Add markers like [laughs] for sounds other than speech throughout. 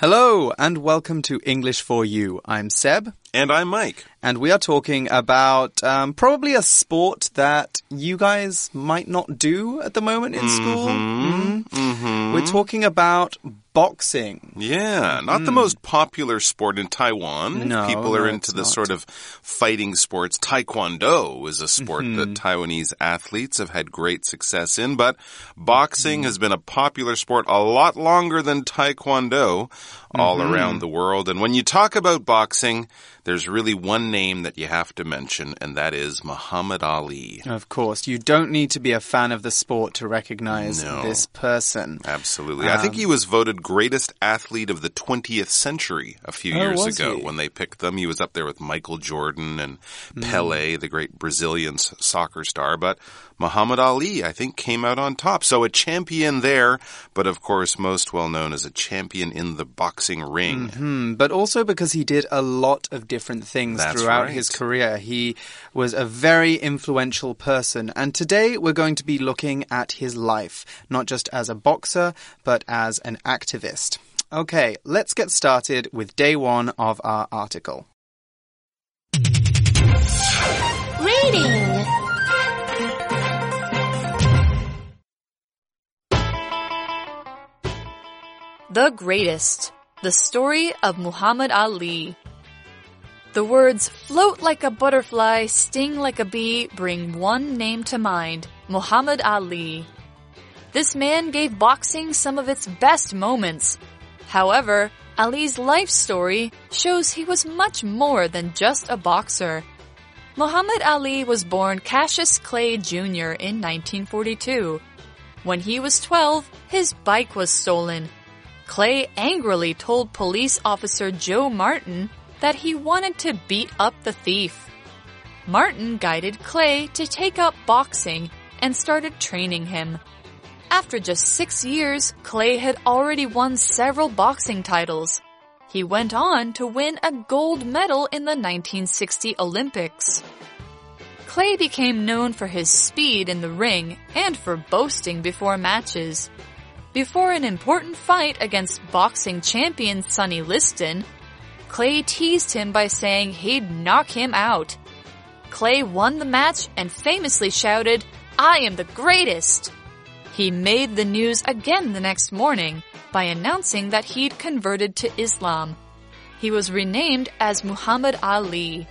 Hello and welcome to English for You. I'm Seb. And I'm Mike. And we are talking about um, probably a sport that you guys might not do at the moment in school. Mm -hmm. We're talking about boxing. Yeah, not mm. the most popular sport in Taiwan. No, People are no, into the not. sort of fighting sports. Taekwondo is a sport mm -hmm. that Taiwanese athletes have had great success in, but boxing mm -hmm. has been a popular sport a lot longer than Taekwondo all -hmm. around the world. And when you talk about boxing, there's really one name that you have to mention, and that is Muhammad Ali. Of course, you don't need to be a fan of the sport to recognize no. this person. Absolutely. Um, I think he was voted greatest athlete of the 20th century a few oh, years ago he? when they picked them. He was up there with Michael Jordan and mm. Pele, the great Brazilian soccer star. But Muhammad Ali, I think, came out on top. So a champion there, but of course, most well known as a champion in the boxing ring. Mm -hmm. But also because he did a lot of different things That's throughout right. his career. He was a very influential person. And today we're going to be looking at his life, not just as a boxer, but as an activist. Okay, let's get started with day one of our article. Reading The Greatest The Story of Muhammad Ali. The words float like a butterfly, sting like a bee bring one name to mind Muhammad Ali. This man gave boxing some of its best moments. However, Ali's life story shows he was much more than just a boxer. Muhammad Ali was born Cassius Clay Jr. in 1942. When he was 12, his bike was stolen Clay angrily told police officer Joe Martin that he wanted to beat up the thief. Martin guided Clay to take up boxing and started training him. After just six years, Clay had already won several boxing titles. He went on to win a gold medal in the 1960 Olympics. Clay became known for his speed in the ring and for boasting before matches. Before an important fight against boxing champion Sonny Liston, Clay teased him by saying he'd knock him out. Clay won the match and famously shouted, I am the greatest! He made the news again the next morning by announcing that he'd converted to Islam. He was renamed as Muhammad Ali.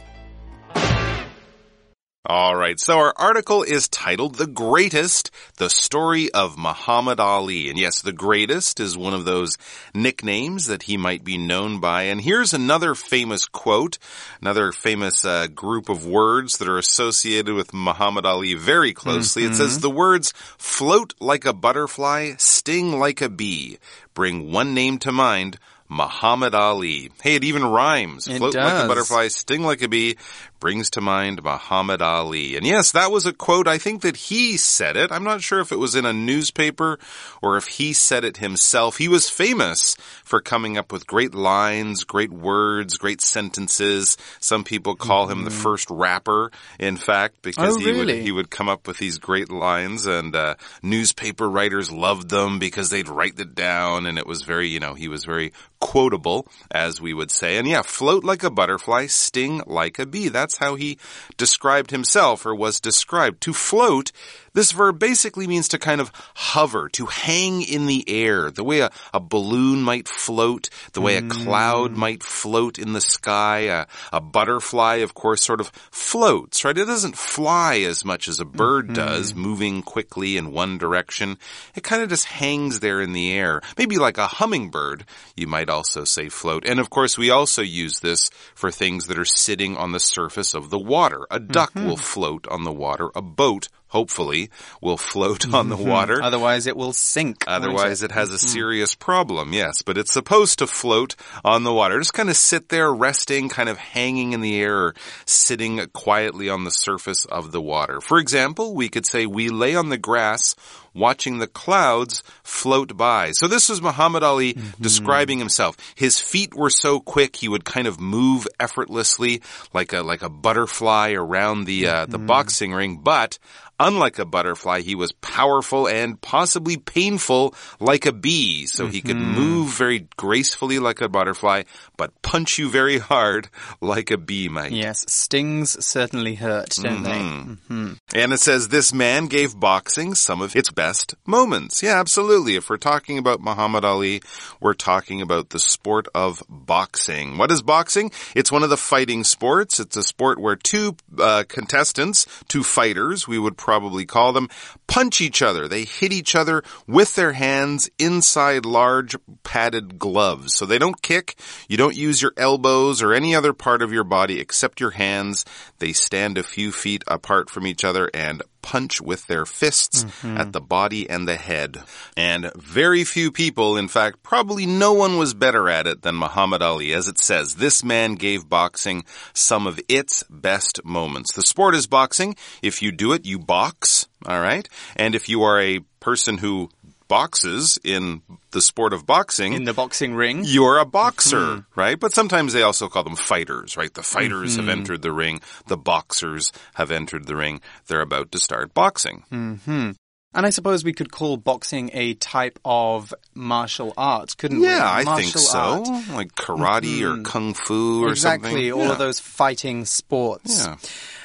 All right, so our article is titled The Greatest, the story of Muhammad Ali. And yes, the greatest is one of those nicknames that he might be known by. And here's another famous quote, another famous uh, group of words that are associated with Muhammad Ali very closely. Mm -hmm. It says the words float like a butterfly, sting like a bee. Bring one name to mind, Muhammad Ali. Hey, it even rhymes. It Float does. like a butterfly, sting like a bee, brings to mind Muhammad Ali. And yes, that was a quote. I think that he said it. I'm not sure if it was in a newspaper or if he said it himself. He was famous for coming up with great lines, great words, great sentences. Some people call him the Mm-hmm. first rapper, in fact, because Oh, he would he would come up with these great lines and uh, newspaper writers loved them because they'd write it down and it was very, you know, he was very quotable, as we would say. And yeah, float like a butterfly, sting like a bee. That's how he described himself or was described. To float, this verb basically means to kind of hover, to hang in the air, the way a, a balloon might float, the way a hmm. cloud might float in the sky. A, a butterfly, of course, sort of floats, right? It doesn't fly as much as a bird mm-hmm. does, moving quickly in one direction. It kind of just hangs there in the air. Maybe like a hummingbird, you might also say float. And of course, we also use this for things that are sitting on the surface of the water. A duck will mm-hmm. float on the water. A boat hopefully, will float on the water. Otherwise, it will sink. Otherwise, it? it has a serious problem, yes. But it's supposed to float on the water. Just kind of sit there resting, kind of hanging in the air, or sitting quietly on the surface of the water. For example, we could say, We lay on the grass watching the clouds float by. So this was Muhammad Ali Mm-hmm. describing himself. His feet were so quick he would kind of move effortlessly like a like a butterfly around the uh, the Mm-hmm. boxing ring, but Unlike a butterfly, he was powerful and possibly painful like a bee. So he could Mm-hmm. move very gracefully like a butterfly, but punch you very hard [laughs] like a bee might. Yes, stings certainly hurt, don't Mm-hmm. And it says this man gave boxing some of its best moments. Yeah, absolutely. If we're talking about Muhammad Ali, we're talking about the sport of boxing. What is boxing? It's one of the fighting sports. It's a sport where two uh, contestants, two fighters, we would probably call them, punch each other. They hit each other with their hands inside large padded gloves. So they don't kick. You don't use your elbows or any other part of your body except your hands. They stand a few feet apart from each other and punch with their fists mm-hmm. at the body and the head. And very few people, in fact, probably no one was better at it than Muhammad Ali. As it says, this man gave boxing some of its best moments. The sport is boxing. If you do it, you box. All right. And if you are a person who boxes in the sport of boxing, In the boxing ring. you're a boxer, mm-hmm. right? But sometimes they also call them fighters, right? The fighters have mm-hmm. entered the ring. The boxers have entered the ring. They're about to start boxing. Mm-hmm. And I suppose we could call boxing a type of martial art, couldn't we? Yeah, I Martial think so. art. Like karate or kung fu or exactly, something. Exactly, all Yeah. of those fighting sports. Yeah.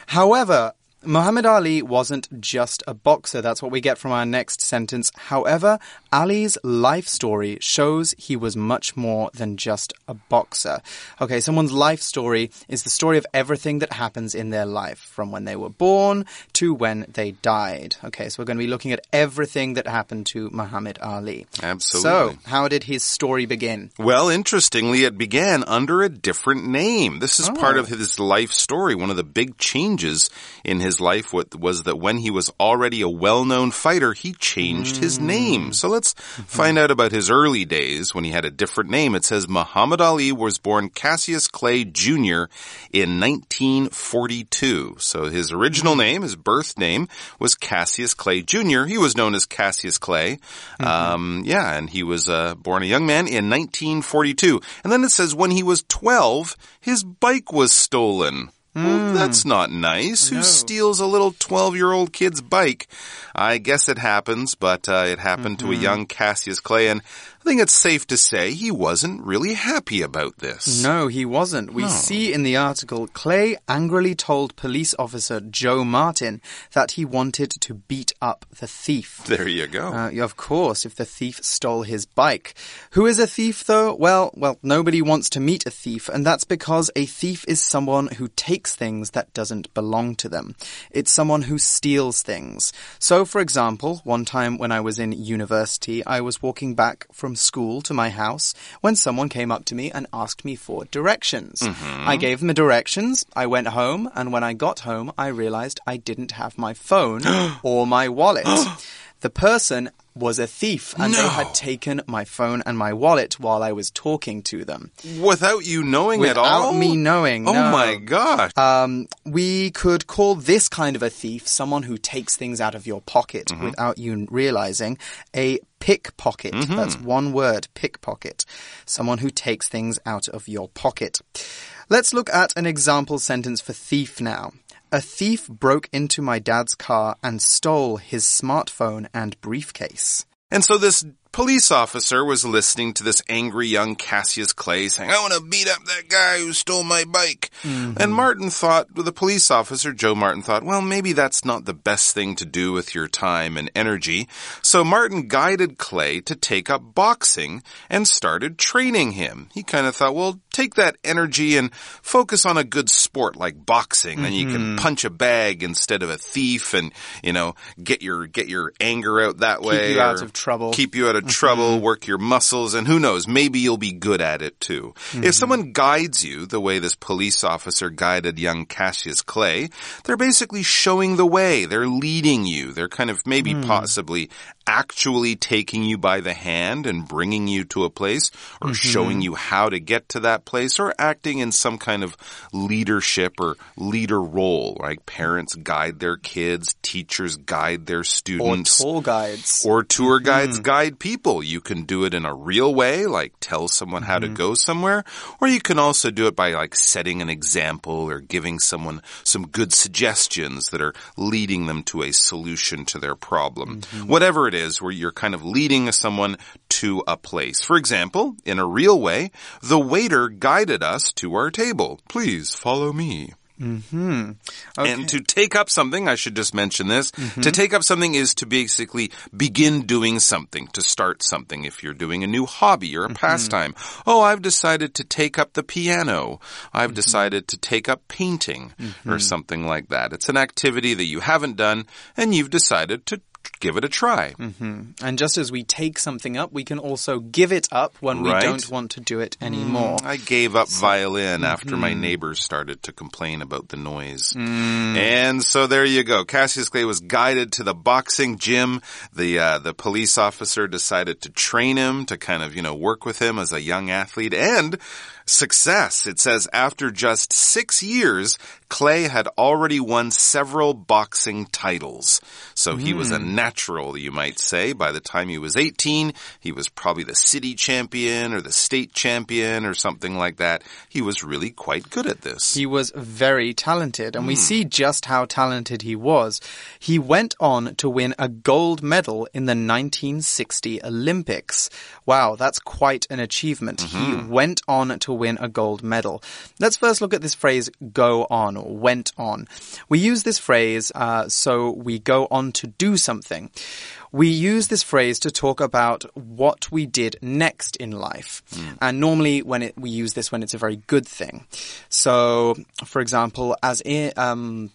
However, Muhammad Ali wasn't just a boxer. That's what we get from our next sentence. However, Ali's life story shows he was much more than just a boxer. Okay, someone's life story is the story of everything that happens in their life, from when they were born to when they died. Okay, so we're going to be looking at everything that happened to Muhammad Ali. Absolutely. So, how did his story begin? Well, interestingly, it began under a different name. This is part Oh. of his life story. One of the big changes in his life was that when he was already a well-known fighter, he changed his Mm. name. So let's find out about his early days when he had a different name. It says Muhammad Ali was born Cassius Clay Jr. in 1942. So his Mm. original name, his birth name, was Cassius Clay Jr. He was known as Cassius Clay. Mm-hmm. Um, yeah, and he was uh, born a young man in 1942. And then it says when he was 12, his bike was stolen. Well, that's not nice. Who steals a little 12 year old kid's bike? I guess it happens, but uh, it happened to a young Cassius Clay, and I think it's safe to say he wasn't really happy about this. No, he wasn't. We see in the article Clay angrily told police officer Joe Martin that he wanted to beat up the thief. There you go. Uh, of course, if the thief stole his bike. Who is a thief, though? Well, well, nobody wants to meet a thief, and that's because a thief is someone who takes things that doesn't belong to them. It's someone who steals things. So, for example, one time when I was in university, I was walking back from school to my house when someone came up to me and asked me for directions. Mm-hmm. I gave them the directions, I went home, and when I got home, I realized I didn't have my phone [gasps] or my wallet. [gasps] The person was a thief and they had taken my phone and my wallet while I was talking to them. Without you knowing at all? Without me knowing, Oh no. my gosh. Um, we could call this kind of a thief someone who takes things out of your pocket Mm-hmm. without you realizing a pickpocket. Mm-hmm. That's one word, pickpocket. Someone who takes things out of your pocket. Let's look at an example sentence for thief now. A thief broke into my dad's car and stole his smartphone and briefcase. And so this police officer was listening to this angry young Cassius Clay saying, I want to beat up that guy who stole my bike. Mm-hmm. And Martin thought, with the police officer, Joe Martin, thought, well, maybe that's not the best thing to do with your time and energy. So Martin guided Clay to take up boxing and started training him. He kind of thought, well, take that energy and focus on a good sport like boxing. Then you can mm-hmm. punch a bag instead of a thief and, you know, get your, get your anger out that way. Keep you out of trouble. Keep you out of of mm-hmm. trouble, work your muscles, and who knows, maybe you'll be good at it too. If mm-hmm. someone guides you the way this police officer guided young Cassius Clay, they're basically showing the way. They're leading you. They're kind of maybe hmm. possibly actually taking you by the hand and bringing you to a place or mm-hmm. showing you how to get to that place or acting in some kind of leadership or leader role, right? Parents guide their kids, teachers guide their Or students. tour guides. Or tour mm-hmm. guides guide people. You can do it in a real way, like tell someone how to mm-hmm. go somewhere, or you can also do it by like setting an example or giving someone some good suggestions that are leading them to a solution to their problem. Whatever it is, where you're kind of leading someone to a place. For example, in a real way, the waiter guided us to our table. Please follow me. Mm-hmm. And to take up something, I should just mention this. To mm-hmm. take up something is to basically begin doing something, to start something. If you're doing a new hobby or a mm-hmm. pastime, oh, I've decided to take up the piano. I've decided to take up painting or something like that. It's an activity that you haven't done and you've decided to give it a try. Mm-hmm. And just as we take something up, we can also give it up when Right. we don't want to do it anymore. Mm, I gave up violin after my mm-hmm. neighbors started to complain about the noise. Mm. And so there you go. Cassius Clay was guided to the boxing gym. The uh, the police officer decided to train him to kind of, you know, work with him as a young athlete and success. It says after just 6 years, Clay had already won several boxing titles. So he was a hmm. natural, you might say. By the time he was 18, he was probably the city champion or the state champion or something like that. He was really quite good at this. He was very talented, and we hmm. see just how talented he was. He went on to win a gold medal in the 1960 Olympics. Wow, that's quite an achievement. He mm-hmm. went on to win a gold medal. Let's first look at this phrase go on or went on. We use this phrase uh, so we go on to do something. We use this phrase to talk about what we did next in life. And normally when it, we use this when it's a very good thing. So, for example, as i um,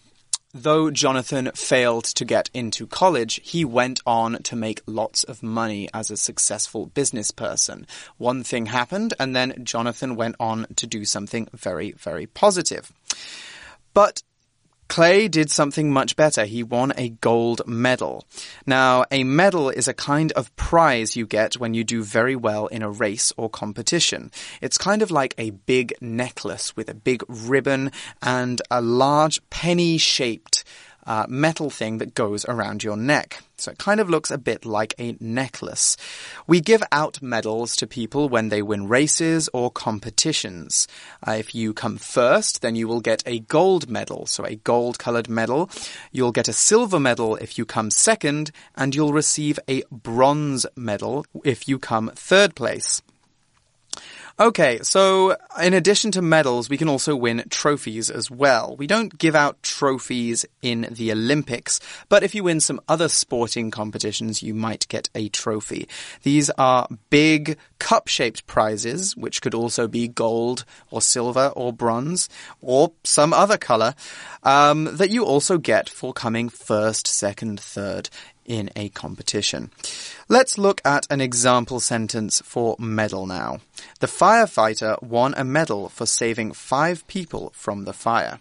though Jonathan failed to get into college, he went on to make lots of money as a successful business person. One thing happened, and then Jonathan went on to do something very, very positive. But Clay did something much better. He won a gold medal. Now, a medal is a kind of prize you get when you do very well in a race or competition. It's kind of like a big necklace with a big ribbon and a large penny shaped uh, metal thing that goes around your neck. So it kind of looks a bit like a necklace. We give out medals to people when they win races or competitions. Uh, if you come first, then you will get a gold medal, so a gold colored medal. You'll get a silver medal if you come second, and you'll receive a bronze medal if you come third place. Okay, so in addition to medals, we can also win trophies as well. We don't give out trophies in the Olympics, but if you win some other sporting competitions, you might get a trophy. These are big cup-shaped prizes, which could also be gold or silver or bronze or some other color, um, that you also get for coming first, second, third in a competition. Let's look at an example sentence for medal now. The firefighter won a medal for saving five people from the fire.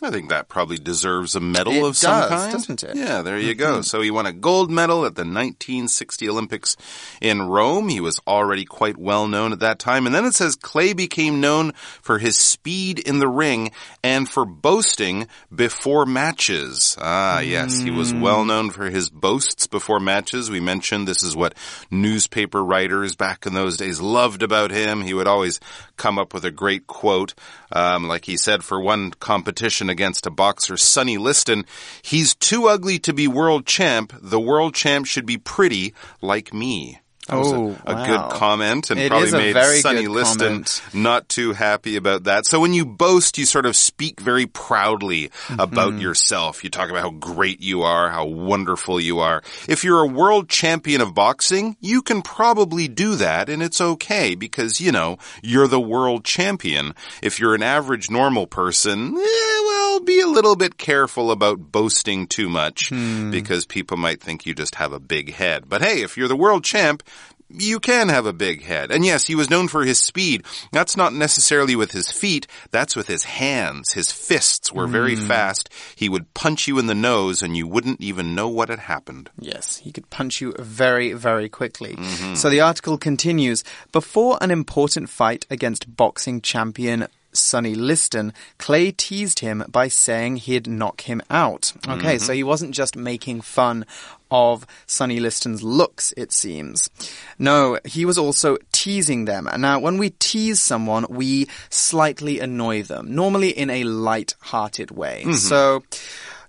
I think that probably deserves a medal It of some kind. doesn't it? Mm-hmm. Yeah, there you go. So he won a gold medal at the 1960 Olympics in Rome. He was already quite well known at that time. And then it says Clay became known for his speed in the ring and for boasting before matches. Ah, yes, he was Mm. well known for his boasts before matches. We mentioned this is what newspaper writers back in those days loved about him. He would always come up with a great quote. Um, like he said for one competition against a boxer, Sonny Liston, he's too ugly to be world champ. The world champ should be pretty like me. That was Oh, a, a wow. good comment and It probably made Sonny Liston comment. not too happy about that. So when you boast, you sort of speak very proudly about Mm-hmm. yourself. You talk about how great you are, how wonderful you are. If you're a world champion of boxing, you can probably do that and it's okay because, you know, you're the world champion. If you're an average normal person, eh, well, be a little bit careful about boasting too much Hmm. because people might think you just have a big head. But hey, if you're the world champ, you can have a big head. And yes, he was known for his speed. That's not necessarily with his feet, that's with his hands. His fists were very fast. He would punch you in the nose and you wouldn't even know what had happened. Yes, he could punch you very, very quickly. So the article continues Before an important fight against boxing champion Sonny Liston, Clay teased him by saying he'd knock him out. Okay, mm-hmm. so he wasn't just making fun of Sonny Liston's looks, it seems. No, he was also teasing them. And now, when we tease someone, we slightly annoy them, normally in a light-hearted way. Mm-hmm. So,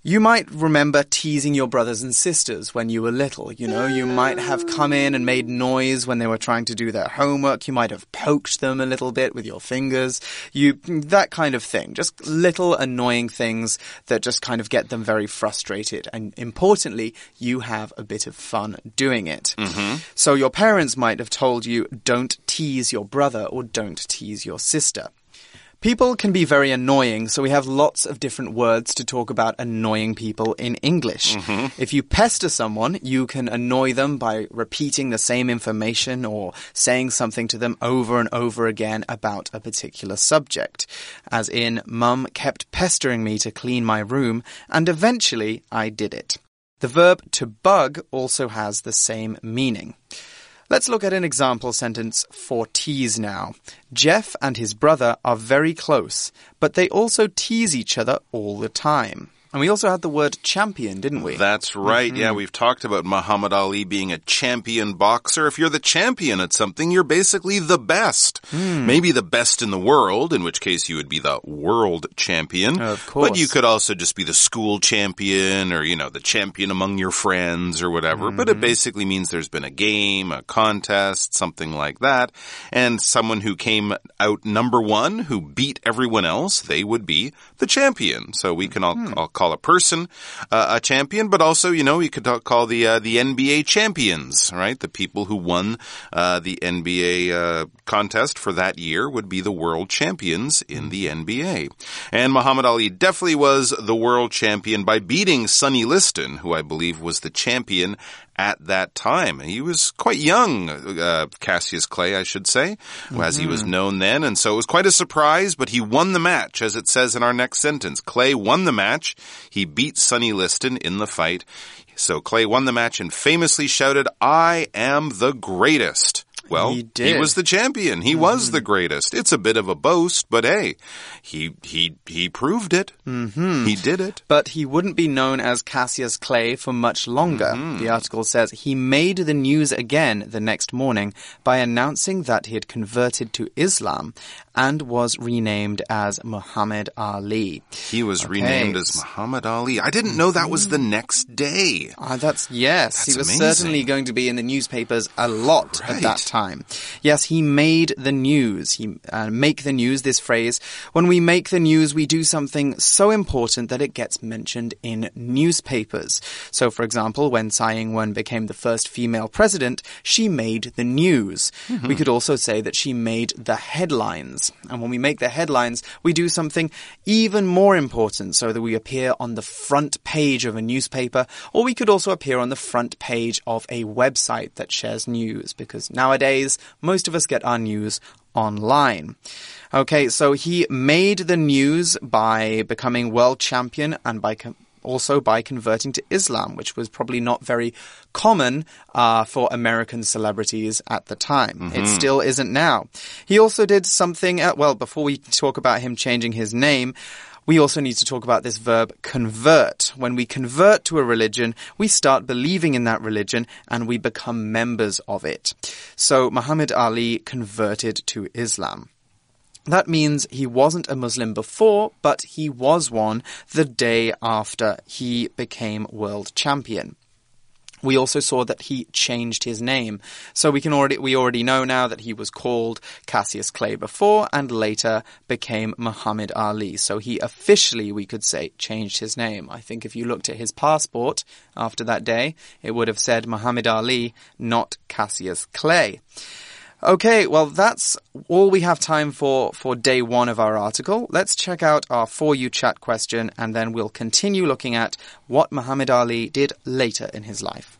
you might remember teasing your brothers and sisters when you were little. You know, you might have come in and made noise when they were trying to do their homework. You might have poked them a little bit with your fingers. You, that kind of thing. Just little annoying things that just kind of get them very frustrated. And importantly, you have a bit of fun doing it. Mm-hmm. So your parents might have told you, don't tease your brother or don't tease your sister. People can be very annoying, so we have lots of different words to talk about annoying people in English. Mm-hmm. If you pester someone, you can annoy them by repeating the same information or saying something to them over and over again about a particular subject. As in, Mum kept pestering me to clean my room, and eventually I did it. The verb to bug also has the same meaning. Let's look at an example sentence for tease now. Jeff and his brother are very close, but they also tease each other all the time. And we also had the word champion, didn't we? That's right. Yeah, mm-hmm. we've talked about Muhammad Ali being a champion boxer. If you're the champion at something, you're basically the best. Hmm. Maybe the best in the world, in which case you would be the world champion. Of course. But you could also just be the school champion or, you know, the champion among your friends or whatever. But it mm-hmm. basically means there's been a game, a contest, something like that. And someone who came out number one, who beat everyone else, they would be the champion. So we can all, hmm. all call a person uh, a champion, but also, you know, you could call the uh, the NBA champions, right? The people who won uh, the NBA uh, contest for that year would be the world champions in the NBA. And Muhammad Ali definitely was the world champion by beating Sonny Liston, who I believe was the champion at that time. He was quite young, uh, Cassius Clay, I should say, as he was known then. And so it was quite a surprise, but he won the match, as it says in our next sentence. Clay won the match. He beat Sonny Liston in the fight. So Clay won the match and famously shouted, I am the greatest. Well, He did. was the champion. He was the greatest. It's a bit of a boast, but hey, he he he proved it. Mm-hmm. He did it. But he wouldn't be known as Cassius Clay for much longer. The article says he made the news again the next morning by announcing that he had converted to Islam and was renamed as Muhammad Ali. He was renamed as Muhammad Ali. I didn't know that was the next day. Ah, that's yes. That's he was amazing. certainly going to be in the newspapers a lot at that time. Yes, he made the news. He uh, make the news. This phrase. When we make the news, we do something so important that it gets mentioned in newspapers. So, for example, when Tsai Ing-wen became the first female president, she made the news. Mm-hmm. We could also say that she made the headlines. And when we make the headlines, we do something even more important so that we appear on the front page of a newspaper, or we could also appear on the front page of a website that shares news, because nowadays, most of us get our news online. Okay, so he made the news by becoming world champion and by also by converting to Islam, which was probably not very common uh, for American celebrities at the time. It still isn't now. He also did something, uh, well, before we talk about him changing his name, we also need to talk about this verb convert. When we convert to a religion, we start believing in that religion and we become members of it. So Muhammad Ali converted to Islam. That means he wasn't a Muslim before, but he was one the day after he became world champion. We also saw that he changed his name. So we can already, we already know now that he was called Cassius Clay before and later became Muhammad Ali. So he officially, we could say, changed his name. I think if you looked at his passport after that day, it would have said Muhammad Ali, not Cassius Clay. Okay, well, that's all we have time for for day one of our article. Let's check out our For You chat question and then we'll continue looking at what Muhammad Ali did later in his life.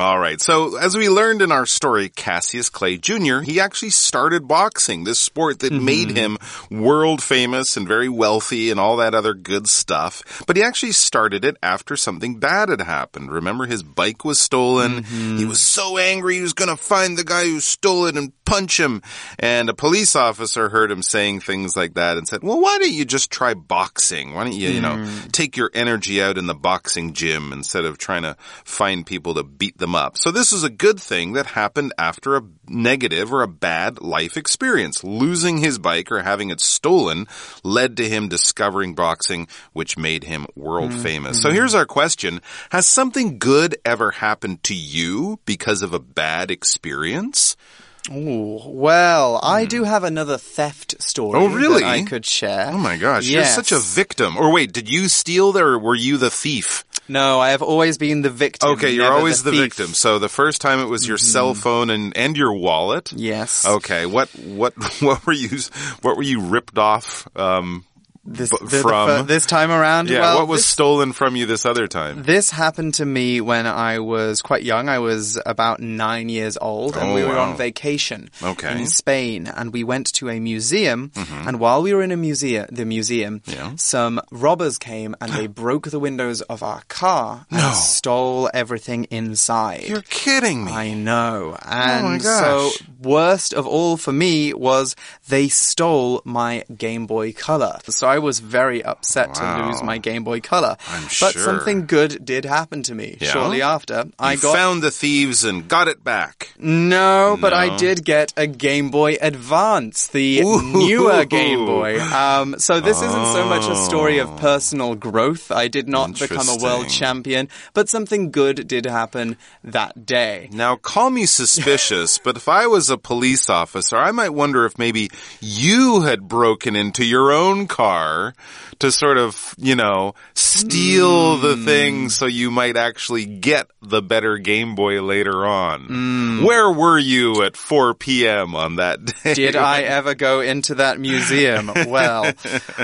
All right. So, as we learned in our story, Cassius Clay Jr., he actually started boxing, this sport that mm-hmm. made him world famous and very wealthy and all that other good stuff. But he actually started it after something bad had happened. Remember, his bike was stolen. Mm-hmm. He was so angry he was going to find the guy who stole it and punch him. And a police officer heard him saying things like that and said, well, why don't you just try boxing? Why don't you, you know, mm. take your energy out in the boxing gym instead of trying to find people to beat them up. So this is a good thing that happened after a negative or a bad life experience. Losing his bike or having it stolen led to him discovering boxing, which made him world mm-hmm. famous. So here's our question. Has something good ever happened to you because of a bad experience? Ooh, well, I do have another theft story. Hmm. Oh, really? that I could share. Oh my gosh, Yes. you're such a victim. Or wait, did you steal there or were you the thief? No, I have always been the victim. Okay, you're always the, thief. victim. So the first time it was your cell phone and, and your wallet. Yes. Okay, what what [laughs] what were you what were you ripped off um This, the- the from fir- this time around. Yeah, well, what was this- stolen from you this other time? This happened to me when I was quite young. I was about nine years old, and Oh, we were wow. on vacation Okay. in Spain. And we went to a museum. Mm-hmm. And while we were in a museum, the museum. Yeah. some robbers came and they [gasps] broke the windows of our car and No. stole everything inside. You're kidding me. I know. And Oh my so, worst of all for me was they stole my Game Boy Color. So I was very upset to lose my Game Boy Color. I'm but sure. something good did happen to me Yeah? shortly after. I you got found the thieves and got it back. no, but I did get a Game Boy Advance, the Ooh. newer Game Boy. Um, so this isn't so much a story of personal growth. I did not become a world champion, but something good did happen that day. Now, call me suspicious, but if I was a police officer, I might wonder if maybe you had broken into your own car to sort of, you know, steal the Hmm. thing so you might actually get the better Game Boy later on. Hmm. Where were you at 4 p.m. on that day? Did I [laughs] ever go into that museum? Well,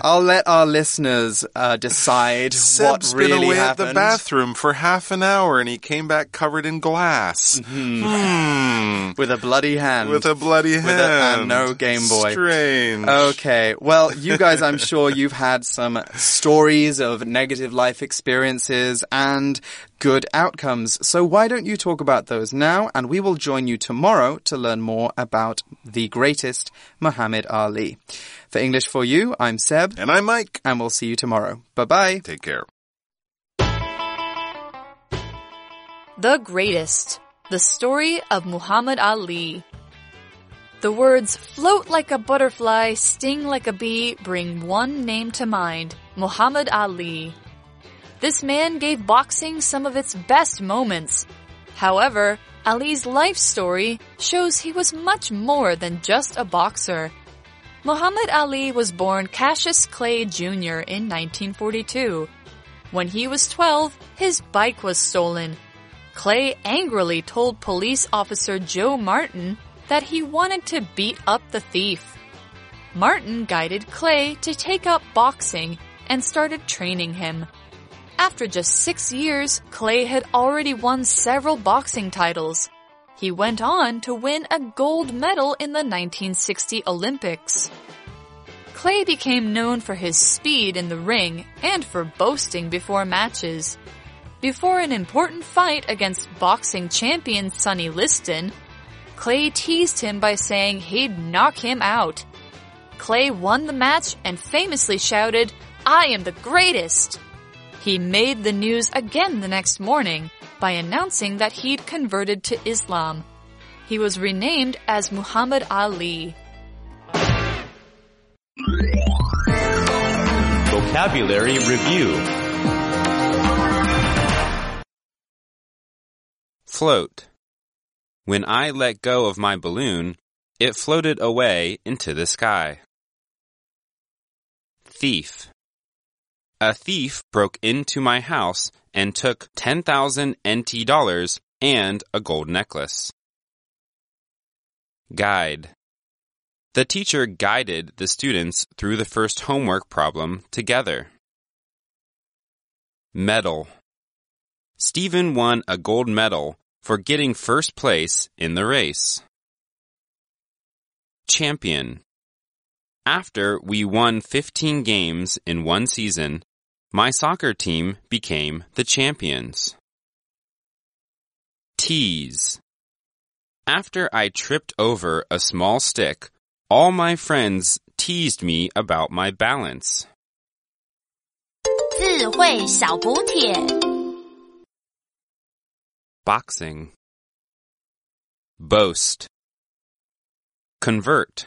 I'll let our listeners uh, decide Seb's what really been away happened. at the bathroom for half an hour and he came back covered in glass. Hmm. with a bloody hand. With a bloody hand. With a- and no Game Boy. Strange. Okay. Well, you guys, I'm sure you've had some stories of negative life experiences and good outcomes. So why don't you talk about those now? And we will join you tomorrow to learn more about the greatest Muhammad Ali. For English for You, I'm Seb, And I'm Mike. and we'll see you tomorrow. Bye bye. Take care. The Greatest The Story of Muhammad Ali. The words float like a butterfly, sting like a bee bring one name to mind Muhammad Ali. This man gave boxing some of its best moments. However, Ali's life story shows he was much more than just a boxer. Muhammad Ali was born Cassius Clay Jr. in 1942. When he was 12, his bike was stolen. Clay angrily told police officer Joe Martin that he wanted to beat up the thief. Martin guided Clay to take up boxing and started training him. After just six years, Clay had already won several boxing titles. He went on to win a gold medal in the 1960 Olympics. Clay became known for his speed in the ring and for boasting before matches. Before an important fight against boxing champion Sonny Liston, Clay teased him by saying he'd knock him out. Clay won the match and famously shouted, I am the greatest! He made the news again the next morning by announcing that he'd converted to Islam. He was renamed as Muhammad Ali. Vocabulary Review Float. When I let go of my balloon, it floated away into the sky. Thief. A thief broke into my house and took 10,000 NT dollars and a gold necklace. Guide. The teacher guided the students through the first homework problem together. Medal. Stephen won a gold medal for getting first place in the race. Champion. After we won 15 games in one season, my soccer team became the champions. Tease. After I tripped over a small stick, all my friends teased me about my balance. 智慧小补帖。 Boxing. Boast. Convert.